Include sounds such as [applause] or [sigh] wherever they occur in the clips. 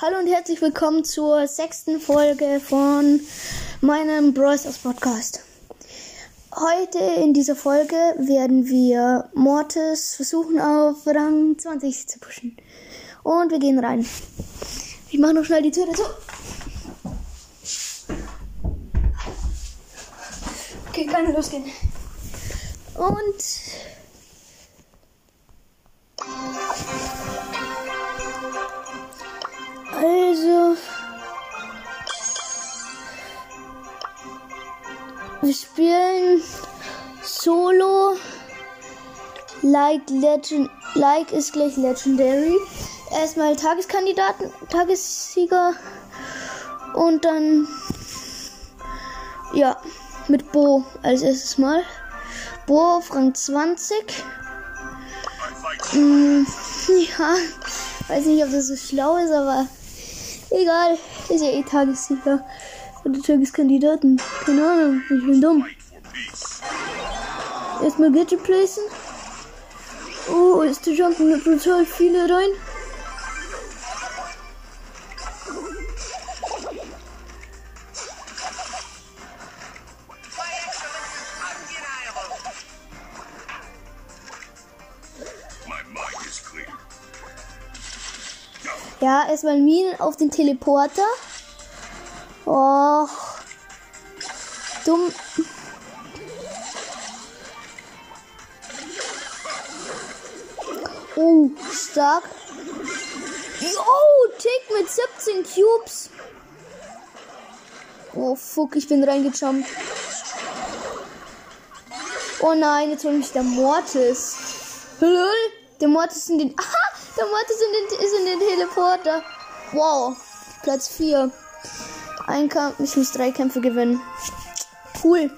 Hallo und herzlich willkommen zur sechsten Folge von meinem Bros. Podcast. Heute in dieser Folge werden wir Mortis versuchen auf Rang 20 zu pushen. Und wir gehen rein. Ich mache noch schnell die Tür dazu. Okay, kann losgehen. Und Also. Wir spielen Solo. Like Legend. Like ist gleich Legendary. Erstmal Tageskandidaten, Tagessieger. Und dann. Ja, mit Bo als erstes Mal. Bo auf Rang 20. Mm, [laughs] ja, weiß nicht, ob das so schlau ist, aber Egal, ist ja eh Tagessieger. Oder Tageskandidaten. Keine Ahnung, ich bin dumm. Erstmal Gadget placen. Oh, ist der Jumpen mit brutal viele rein. Ja, erstmal Minen auf den Teleporter. Och. Dumm. Oh, stark. Oh, Tick mit 17 Cubes. Oh, fuck, ich bin reingejumpt. Oh nein, jetzt holt mich der Mortis. Der Mortis in den... Aha! Der Mortis ist in den, ist in den Teleporter. Wow. Platz 4. Ein Kampf. Ich muss drei Kämpfe gewinnen. Cool.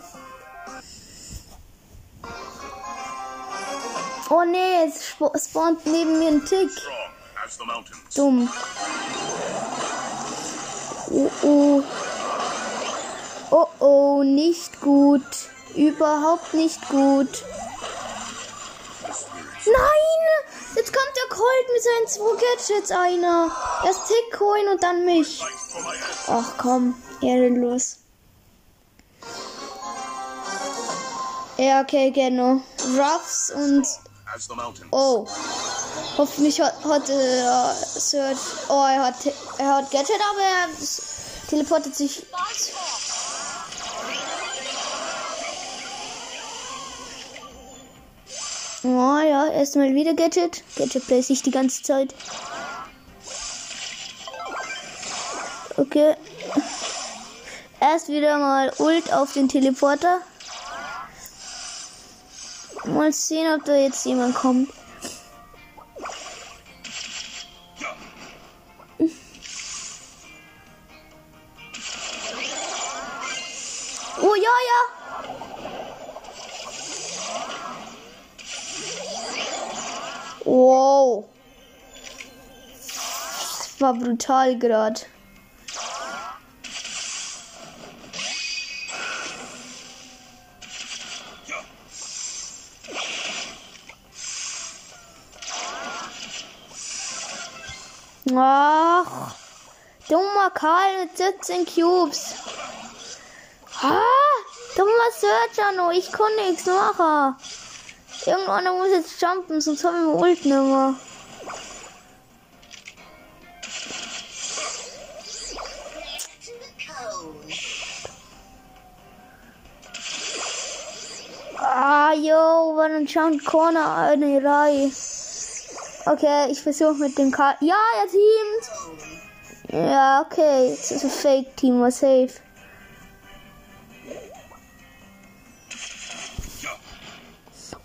Oh nee, es spawnt neben mir ein Tick. Dumm. Oh oh. Oh oh, nicht gut. Überhaupt nicht gut. Nein! Jetzt kommt der Colt mit seinen zwei Gadgets einer. Erst Tick holen und dann mich. Ach komm, ehrenlos. Ja, okay, genau. Ruffs und. Oh. Hoffentlich hat, hat äh, Search. Oh, er hat, er hat Gadget, aber er teleportet sich Oh ja, erstmal wieder Gadget. Gadget place ich die ganze Zeit. Okay. Erst wieder mal Ult auf den Teleporter. Mal sehen, ob da jetzt jemand kommt. War brutal gerade. Ach, dummer Karl mit 17 Cubes. Ah, dummer Searcher, ich konnte nichts machen. Irgendwann muss jetzt jumpen, sonst haben wir Ult nicht Jump Corner eine Reihe. Okay, ich versuche mit dem K. Ja, er teamt. Ja, okay. Es ist ein Fake-Team, war safe.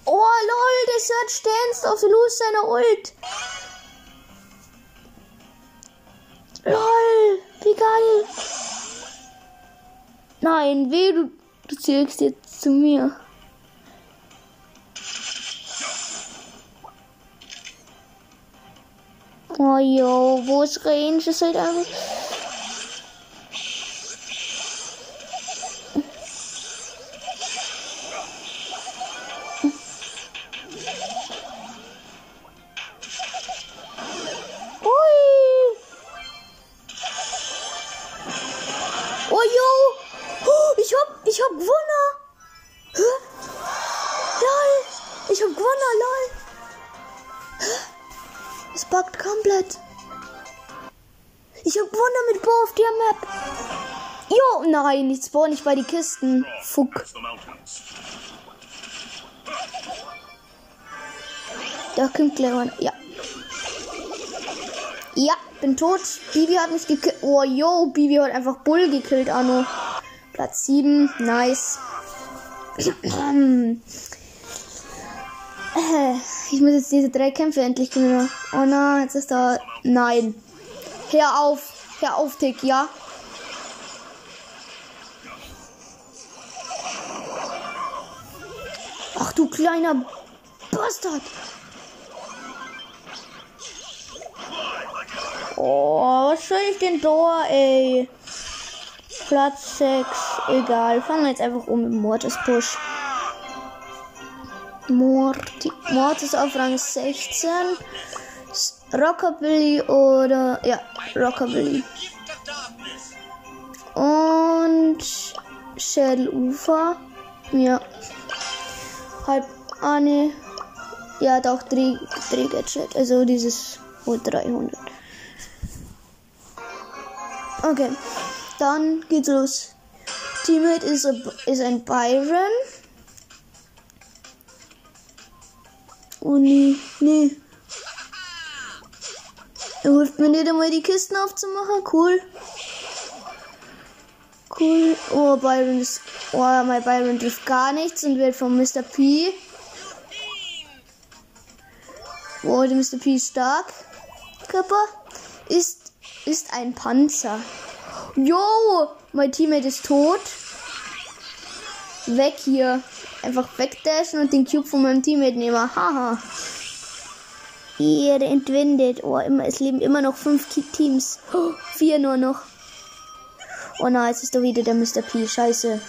Oh lol, der Search danced auf Los seiner Ult. Lol, wie geil. Nein, weh, du, du zirkst jetzt zu mir. Oh jo, wo ist Range? Ist halt einfach. Jo, nein, ich spawn nicht bei die Kisten. Fuck. Da kommt gleich einer. Ja. Ja, bin tot. Bibi hat mich gekillt. Oh, yo, Bibi hat einfach Bull gekillt, Anno. Platz 7. Nice. [clears throat] Ich muss jetzt diese drei Kämpfe endlich gewinnen. Oh nein, jetzt ist da. Nein. Hör auf. Hör auf, Tick, ja? Kleiner Bastard. Oh, was soll ich denn da, ey? Platz 6. Egal. Fangen wir jetzt einfach um mit Mortis Push. Mortis auf Rang 16. Rockabilly oder. Ja, Rockabilly. Und. Shell-Ufer. Ja. Halb. Ah, ne. Ja, doch, Dreh-Gadget. Also dieses. Oh, 300. Okay, dann geht's los. Teammate ist, ist ein Byron. Oh nee, nee. Er hilft mir nicht einmal die Kisten aufzumachen. Cool. Cool. Oh, Byron ist. Oh, mein Byron trifft gar nichts und wird von Mr. P. Oh, der Mr. P ist stark. Körper ist ist ein Panzer. Jo, mein Teammate ist tot. Weg hier. Einfach wegdashen und den Cube von meinem Teammate nehmen. Haha. Ihr entwendet. Oh, immer, es leben immer noch fünf Teams. Oh, vier nur noch. Oh nein, jetzt ist doch wieder der Mr. P. Scheiße.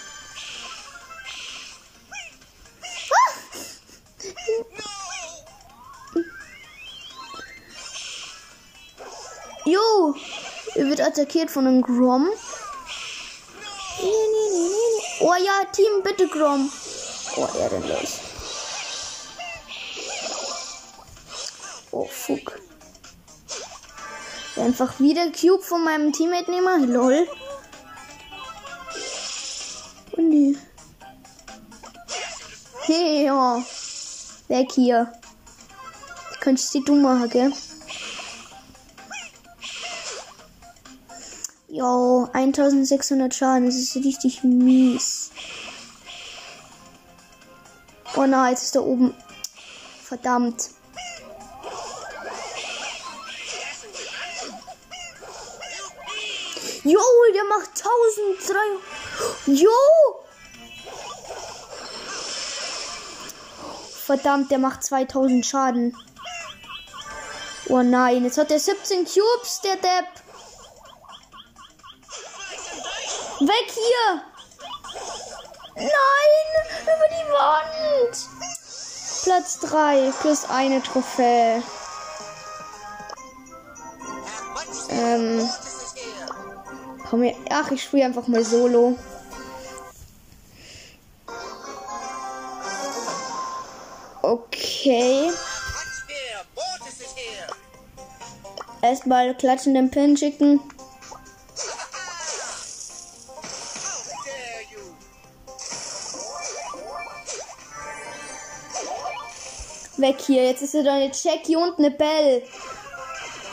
Jo! Er wird attackiert von einem Grom. Oh ja, Team, bitte Grom. Oh, er denn los. Oh, fuck. Einfach wieder Cube von meinem Teammate nehmen. Lol. Ja. Weg hier. Ich könnte sie dumm machen, gell? Jo, 1600 Schaden. Das ist richtig mies. Oh nein, jetzt ist da oben. Verdammt. Jo, der macht 1300. Jo! Verdammt, der macht 2000 Schaden. Oh nein, jetzt hat er 17 Cubes, der Depp. Weg hier! Nein! Über die Wand! Platz 3 plus eine Trophäe. Ähm. Komm her. Ach, ich spiele einfach mal solo. Okay. Erstmal klatschen den Pin schicken. Weg hier. Jetzt ist wieder eine Jackie und eine Belle.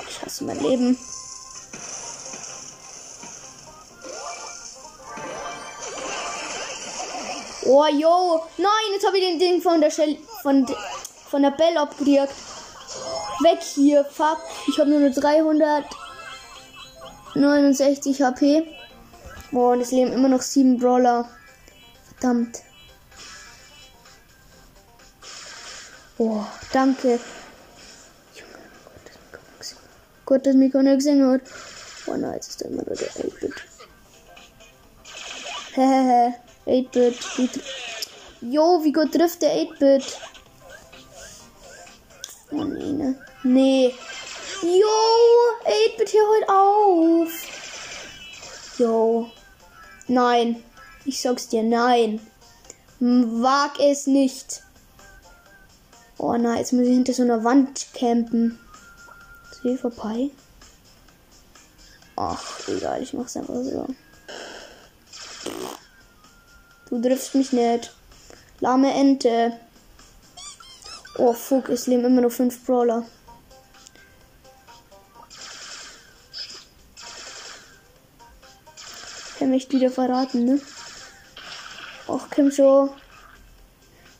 Ich hasse mein Leben. Oh, yo. Nein, jetzt habe ich den Ding von der Shell, von, von der Belle abgekriegt. Weg hier. Fuck. Ich habe nur noch 369 HP. Boah, und es leben immer noch sieben Brawler. Verdammt. Boah, danke. Gott, dass mich keiner gesehen hat. Oh nein, jetzt ist da immer nur der 8-Bit. Hehehe, 8-Bit. Jo, wie gut trifft der 8-Bit? Oh nee, ne? Jo, 8-Bit hier heute auf. Jo. Nein. Ich sag's dir, nein. Wag es nicht. Oh nein, jetzt muss ich hinter so einer Wand campen. See vorbei. Ach, egal, ich mach's einfach so. Du triffst mich nicht. Lahme Ente. Oh, fuck, es leben immer nur fünf Brawler. Kann mich wieder verraten, ne? Ach, komm schon.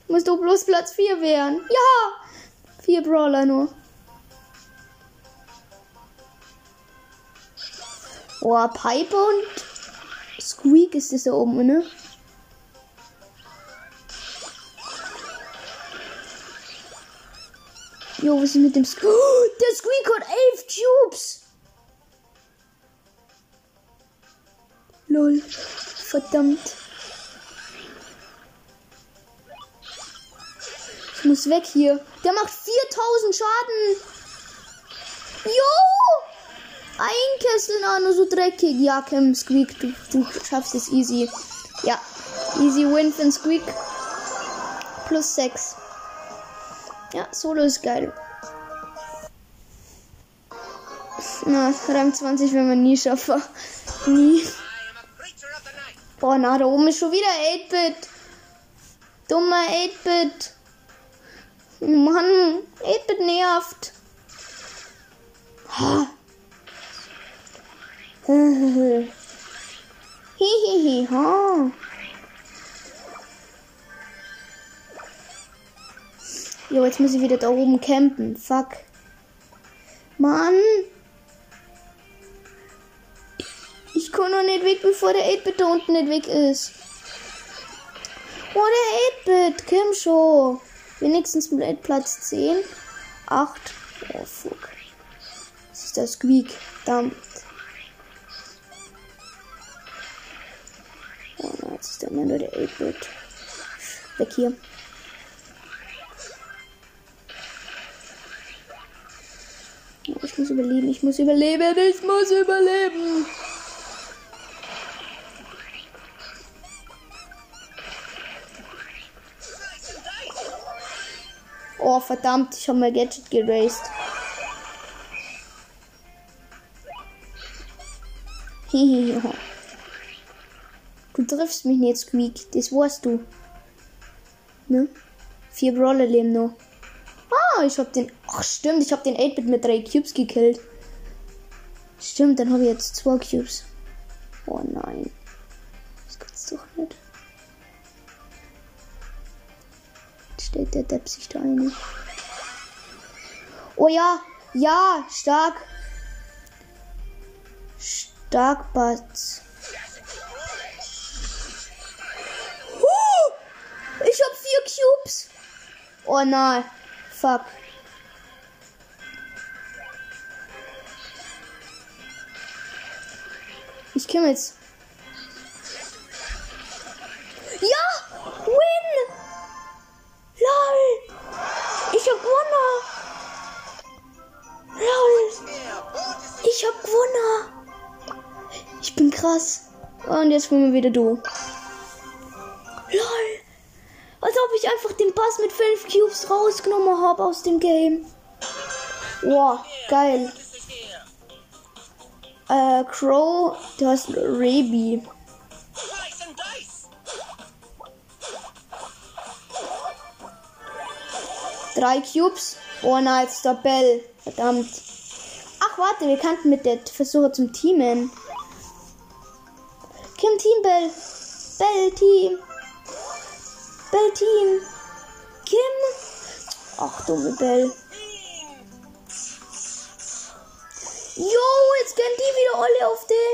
Musst du bloß Platz 4 werden. Ja! Vier Brawler nur. Oh, Pipe und Squeak ist das da oben, ne? Jo, was ist mit dem Squeak? Oh, der Squeak hat elf Tubes! Lol. Verdammt. Ich muss weg hier. Der macht 4000 Schaden. Jo! Ein Kessel, nur so dreckig. Ja, Cam, Squeak, du, du schaffst es easy. Ja, easy win für Squeak. Plus 6. Ja, Solo ist geil. Na, Rang 20 werden wir nie schaffen. Nie. Boah, na, da oben ist schon wieder 8-Bit. Dummer 8-Bit. Mann, 8-Bit nervt. Ha. [laughs] Hihihi, ha. Jo, jetzt muss ich wieder da oben campen. Fuck. Mann. Ich kann noch nicht weg, bevor der 8-Bit da unten nicht weg ist. Oh, der 8-Bit. Komm schon. Wenigstens Platz 10. 8. Oh, fuck. Das ist der Squeak. Verdammt. Oh, jetzt ist der immer nur der 8-Bit. Weg hier. Ich muss überleben, ich muss überleben, ich muss überleben. Oh, verdammt, ich habe mein Gadget geraced. du triffst mich nicht, Squeak. Das weißt du. Ne? Vier Brawler leben noch. Ah, ich hab den. Ach, stimmt, ich hab den 8-Bit mit drei Cubes gekillt. Stimmt, dann habe ich jetzt zwei Cubes. Oh nein. Das gibt's doch nicht. Stellt der Depp sich da ein. Oh ja, ja, stark. Stark, Batz. Ich hab vier Cubes. Oh nein. Fuck. Ich komme jetzt. Ja! Win! LOL! Ich hab gewonnen! LOL! Ich hab gewonnen! Ich bin krass. Und jetzt kommen wir wieder du. LOL! Als ob ich einfach den Pass mit 5 Cubes rausgenommen habe aus dem Game. Wow, geil. Äh, Crow, du hast Raby. Drei Cubes. Oh nein, jetzt der Bell. Verdammt. Ach, warte, wir kannten mit der Versuche zum Teamen. Kim Team Bell. Bell Team. Bell Team. Kim. Ach, dumme Bell. Jo, jetzt gehen die wieder alle auf den.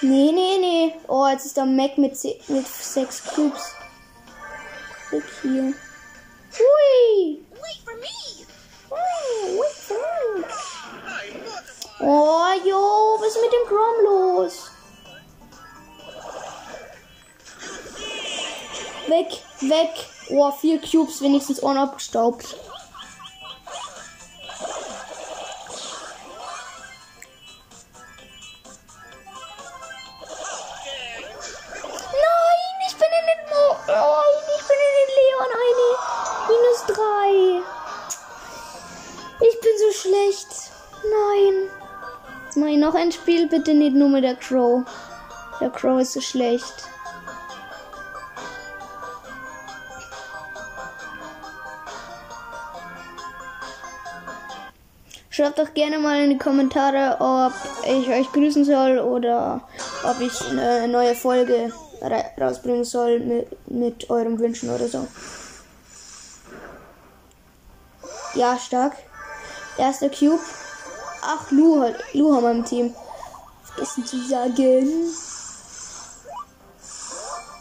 Nee, nee, nee. Oh, jetzt ist der Mac mit, mit sechs Cubes. Weg hier. Hui. Oh, jo, was ist mit dem Chrome los? Weg, weg. Oh, vier Cubes, wenigstens unabgestaubt. Nur mit der Crow. Der Crow ist so schlecht. Schreibt doch gerne mal in die Kommentare, ob ich euch grüßen soll oder ob ich eine neue Folge rausbringen soll mit, mit euren Wünschen oder so. Ja, stark. Erster Cube. Ach, Lu, Lu haben wir im Team. Vergessen zu sagen.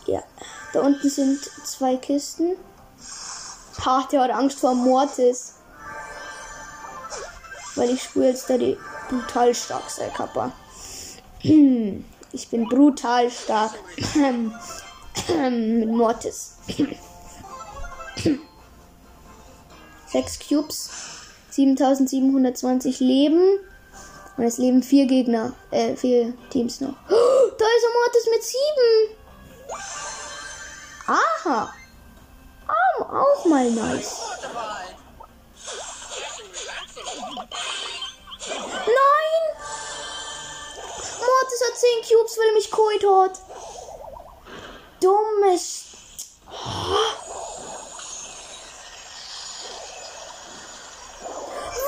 Ja, da unten sind zwei Kisten. Ha, der hat Angst vor Mortis. Weil ich spüre jetzt da die brutal stark sei, Kappa. [clears throat] Ich bin brutal stark. [clears throat] Mit Mortis. [clears throat] Sechs Cubes. 7720 Leben. Und es leben vier Gegner. Äh, vier Teams noch. Oh, da ist Mortis mit sieben. Aha. Oh, auch mal nice. Nein! Mortis hat 10 Cubes, weil er mich geholt hat. Dummes.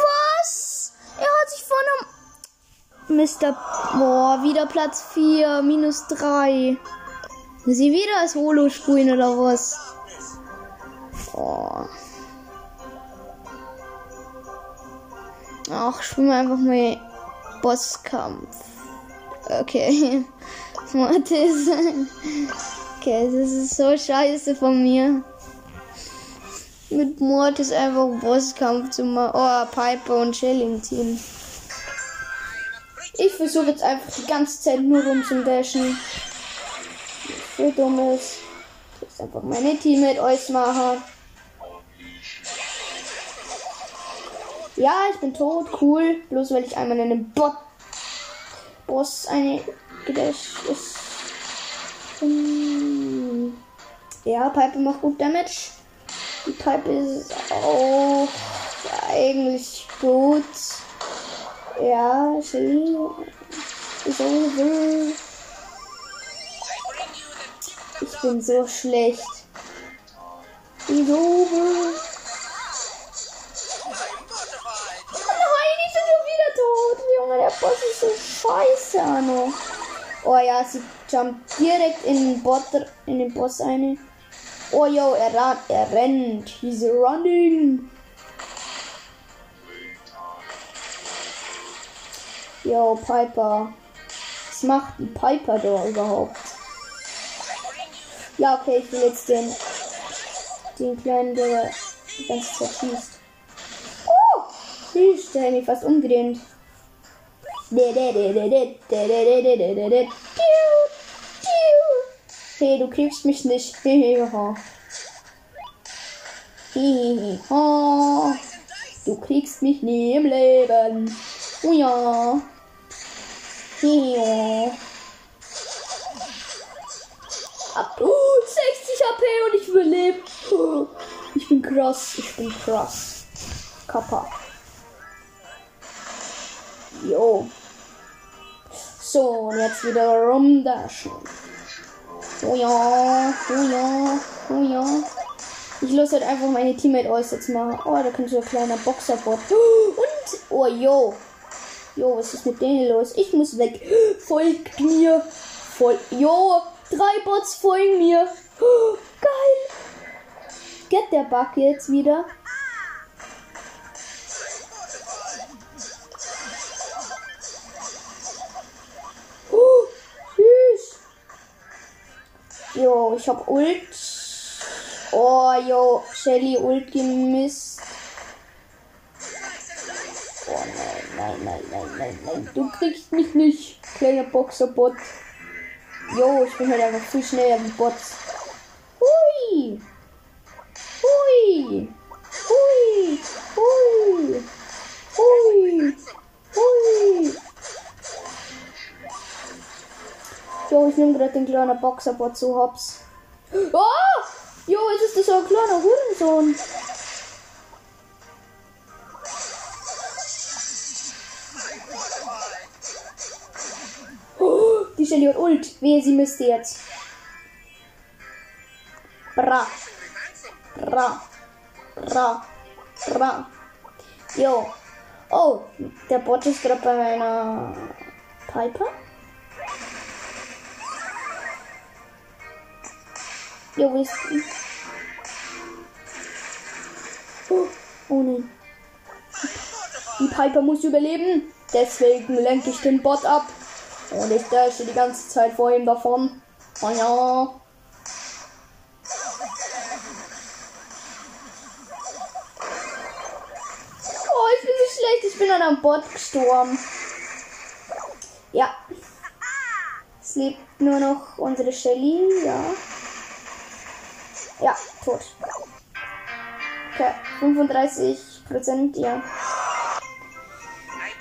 Was? Er hat sich von einem. Mr. Boah, wieder Platz 4, minus 3. Sie wieder als Holo spielen oder was? Oh. Ach, spielen wir einfach mal Bosskampf. Okay. [laughs] Mortis. Okay, das ist so scheiße von mir. Mit Mortis einfach Bosskampf zu machen. Oh, Piper und Shelly im Team. Versuche jetzt einfach die ganze Zeit nur rumzudashen. So dumm ist. Jetzt einfach meine Teammate ausmachen. Ja, ich bin tot, cool. Bloß weil ich einmal in den Bot Boss eine gedasht ist. Hm. Ja, Pipe macht gut Damage. Die Pipe ist auch eigentlich gut. Ja, Shelly ist over. Ich bin so. Ist over. Junge, der Boss ist so scheiße, Anno. Oh ja, sie jumpt direkt in den, Bot, in den Boss eine. Oh yo, er, er rennt. He's running. Yo, Piper. Was macht die Piper da überhaupt? Ja, okay, ich will jetzt den, den kleinen, der die ganze Zeit schießt. Oh! Schießt, der hat mich fast umgedreht. Hey, du kriegst mich nicht. Du kriegst mich nie im Leben. Oh ja. Ab, uh, 60 HP und ich überlebe. Ich bin krass, ich bin krass. Kappa. Jo. So, und jetzt wieder rumdashen. Oh ja, oh ja, oh ja. Ich lasse halt einfach meine Teammate aus jetzt mal. Oh, da könnte so ein kleiner Boxerbot. [gasps] Und, oh jo. Jo, was ist mit denen los? Ich muss weg. Folgt mir. Voll. Jo, drei Bots folgen mir. Geil. Get der Bug jetzt wieder. Jo, ich hab Ult. Oh, jo, Shelly Ult gemisst. Nein, nein, nein, nein. Du kriegst mich nicht, kleiner Boxerbot. Jo, ich bin halt einfach viel schneller wie Bots. Hui! Hui! Hui! Hui! Hui! Hui! Jo, ich nehme gerade den kleinen Boxerbot zu Hops. Oh! Jo, jetzt ist das so ein kleiner Hurensohn. Shelly und Ult. Wehe, sie müsste jetzt. Bra. Bra. Bra. Bra. Jo. Oh, der Bot ist gerade bei einer Piper. Jo, wo ist die? Oh, oh nein. Die Piper muss überleben. Deswegen lenke ich den Bot ab. Und ich dashe die ganze Zeit vor ihm davon. Oh ja. Oh, ich bin so schlecht. Ich bin an einem Bot gestorben. Ja. Es lebt nur noch unsere Shelly. Ja. Ja, tot. Okay, 35 Prozent, ja.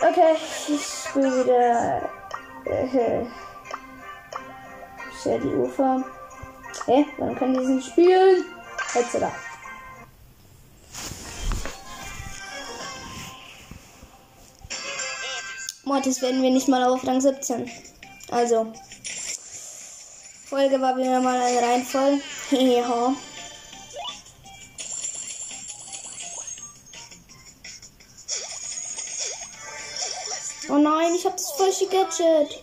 Okay, ich spiele wieder. Äh, Shelly Ufer. Hä? Wann kann ich diesen spielen? Jetzt da. Mortis werden wir nicht mal auf Rang 17. Also. Folge war wieder mal eine Reihenvoll. [laughs] ja. Das falsche Gadget.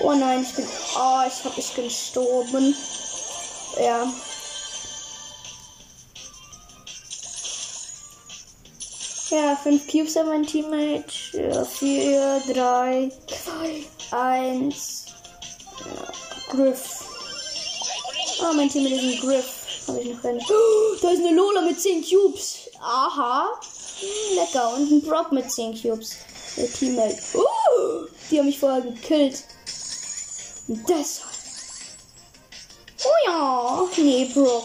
Oh nein, ich bin. Oh, ich hab ich gestorben. Ja. Ja, fünf Cubes haben mein Teammate. Ja, vier, drei, zwei, eins. Ja, Griff. Oh, mein Teammate ist ein Griff. Habe ich noch keine. Oh, da ist eine Lola mit 10 Cubes. Aha. Lecker. Und ein Brock mit 10 Cubes. Der Teammate. Oh, die haben mich vorher gekillt. Und deshalb. Oh ja. Nee, Brock.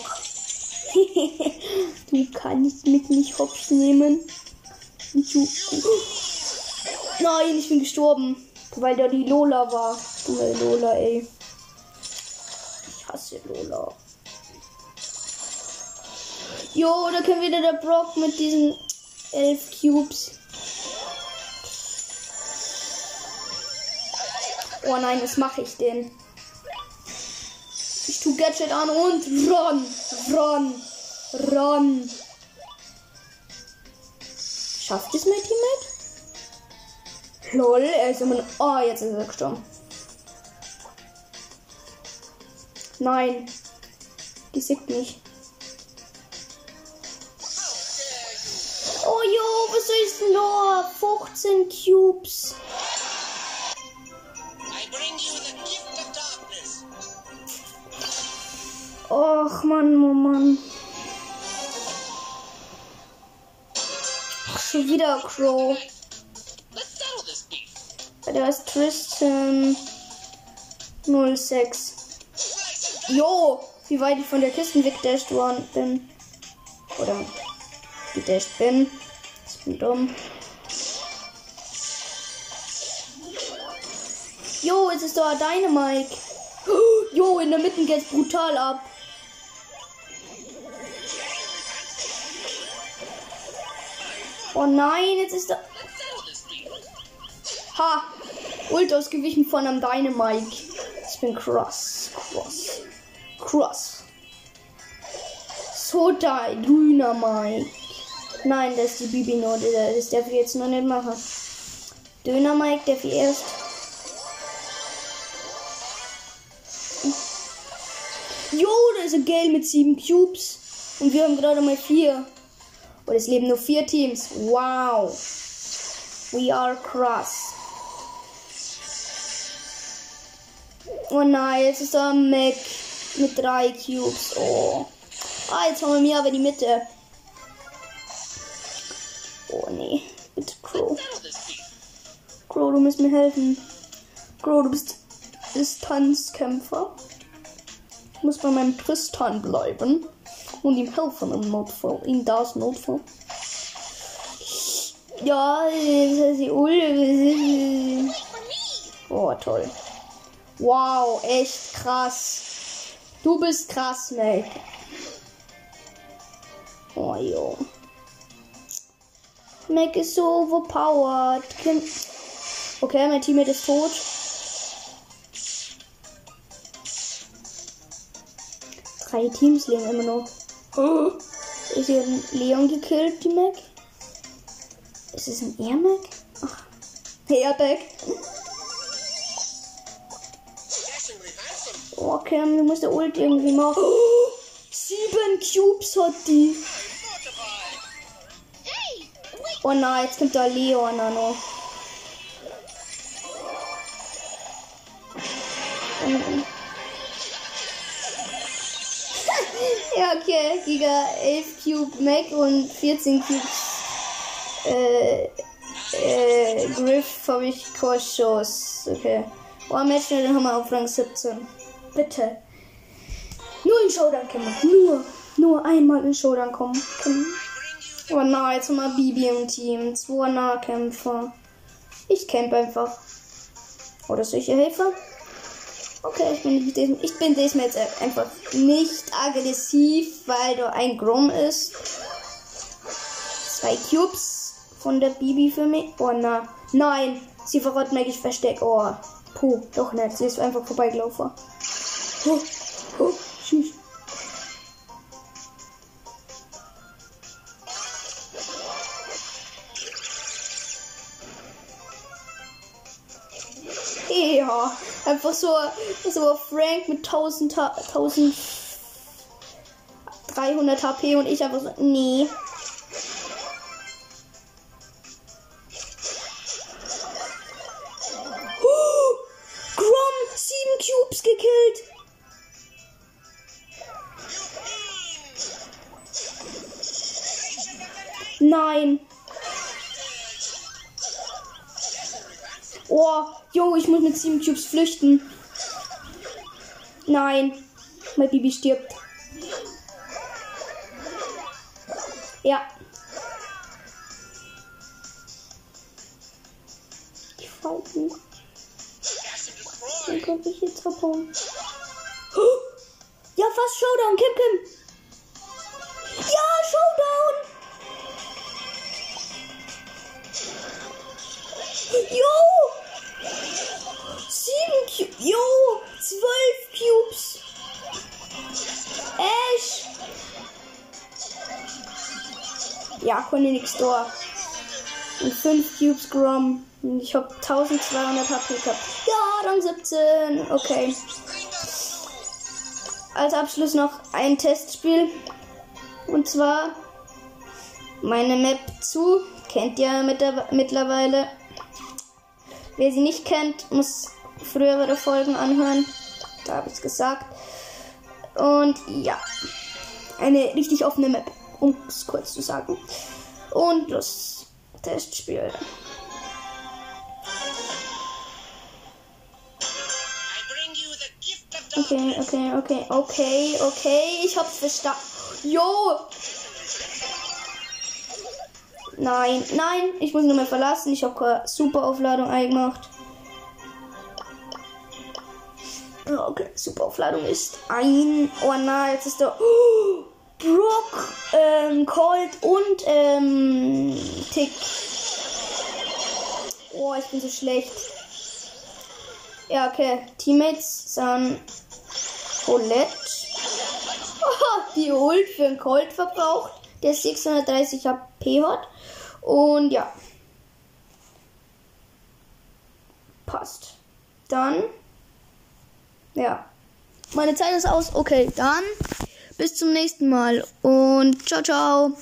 [laughs] du kannst mich nicht hops nehmen. Nein, ich bin gestorben. Weil da die Lola war. Dumme Lola, ey. Ich hasse Lola. Jo, da können wieder der Brock mit diesen elf Cubes. Oh nein, was mache ich denn? Ich tu Gadget an und run, run, run. Schafft es mein Teammate? Lol, er ist immer. Oh, jetzt ist er gestorben. Nein. Die sieht nicht. 15 Cubes. Och Mann, oh Mann. Ach, schon wieder Crow. Der ist Tristan 06. Jo, wie weit ich von der Kiste wegdasht worden bin. Oder gedasht bin. Ich bin dumm. Jetzt ist da deine Mike. Jo, in der Mitte geht's brutal ab. Oh nein, jetzt ist da. Ha! Ult ausgewichen von einem Dynamite. Ich bin cross. Cross. Cross. So da, grüner Mike. Nein, das ist die Bibi-Note. Das darf ich jetzt noch nicht machen. Döner Mike darf ich erst. Ist ein Gale mit sieben Cubes. Und wir haben gerade mal vier. Und es leben nur vier Teams. Wow. We are cross. Oh nein, jetzt ist da Mac mit drei Cubes. Oh. Ah, jetzt haben wir mir aber die Mitte. Oh nee. Bitte Crow. Crow, du musst mir helfen. Crow, du bist Distanzkämpfer. Ich muss bei meinem Tristan bleiben und ihm helfen im Notfall. In das Notfall. Ja, das ist die Ul. Oh, toll. Wow, echt krass. Du bist krass, Mate. Oh, jo. Mac ist so overpowered. Okay, mein Teammate ist tot. Drei Teams leben immer noch. Oh. Ist hier ein Leon gekillt, die Mac? Ist es ein Air Mac? Ach, Airbag. Oh, Cam, du musst der Ult irgendwie machen. Oh, sieben Cubes hat die. Oh nein, jetzt kommt der Leon noch. Ja, okay. Giga 11 Cube Mac und 14 Cubes äh, äh, Griff habe ich Kursschuss. Okay. Oh, Match, dann haben wir auf Rang 17. Bitte. Nur in Showdown kommen. Nur. Nur einmal in Showdown kommen. Oh nein, jetzt haben wir Bibi im Team. Zwei Nahkämpfer. Ich camp einfach. Oder soll ich ihr helfen? Okay, ich bin, ich bin diesmal jetzt einfach nicht aggressiv, weil da ein Grom ist. Zwei Cubes von der Bibi für mich. Oh na. Nein, sie verrät mich Versteck. Oh. Puh, doch nicht. Sie ist einfach vorbeigelaufen. Oh, oh, tschüss. Ja, einfach so, so Frank mit 1000, 1300 HP und ich einfach so, nee. Sieben Cubes flüchten. Nein. Mein Baby stirbt. Ja. Die Falten. Dann könnte ich jetzt verbauen. Ja, fast Showdown, Kim Kim. Nichts da. Und fünf Cubes Grom. Und ich hab 1200 HP gehabt. Ja, dann 17. Okay. Als Abschluss noch ein Testspiel. Und zwar meine Map zu. Kennt ihr mit der, mittlerweile. Wer sie nicht kennt, muss frühere Folgen anhören. Da habe ich es gesagt. Und ja, eine richtig offene Map, um es kurz zu sagen. Und das Testspiel. Okay, okay, okay, okay, okay. Ich hab's verstanden. Jo! Nein, nein, ich muss nur mehr verlassen. Ich habe super Aufladung eingemacht. Okay, super Aufladung ist ein. Oh nein, jetzt ist der. Oh, Brock, ähm, Colt und ähm, Tick. Oh, ich bin so schlecht. Ja, okay. Teammates sind Colette. [laughs] Oh, die Ult für einen Colt verbraucht, der 630 HP hat. Und ja. Passt. Dann. Ja. Meine Zeit ist aus. Okay, dann. Bis zum nächsten Mal. Und ciao, ciao.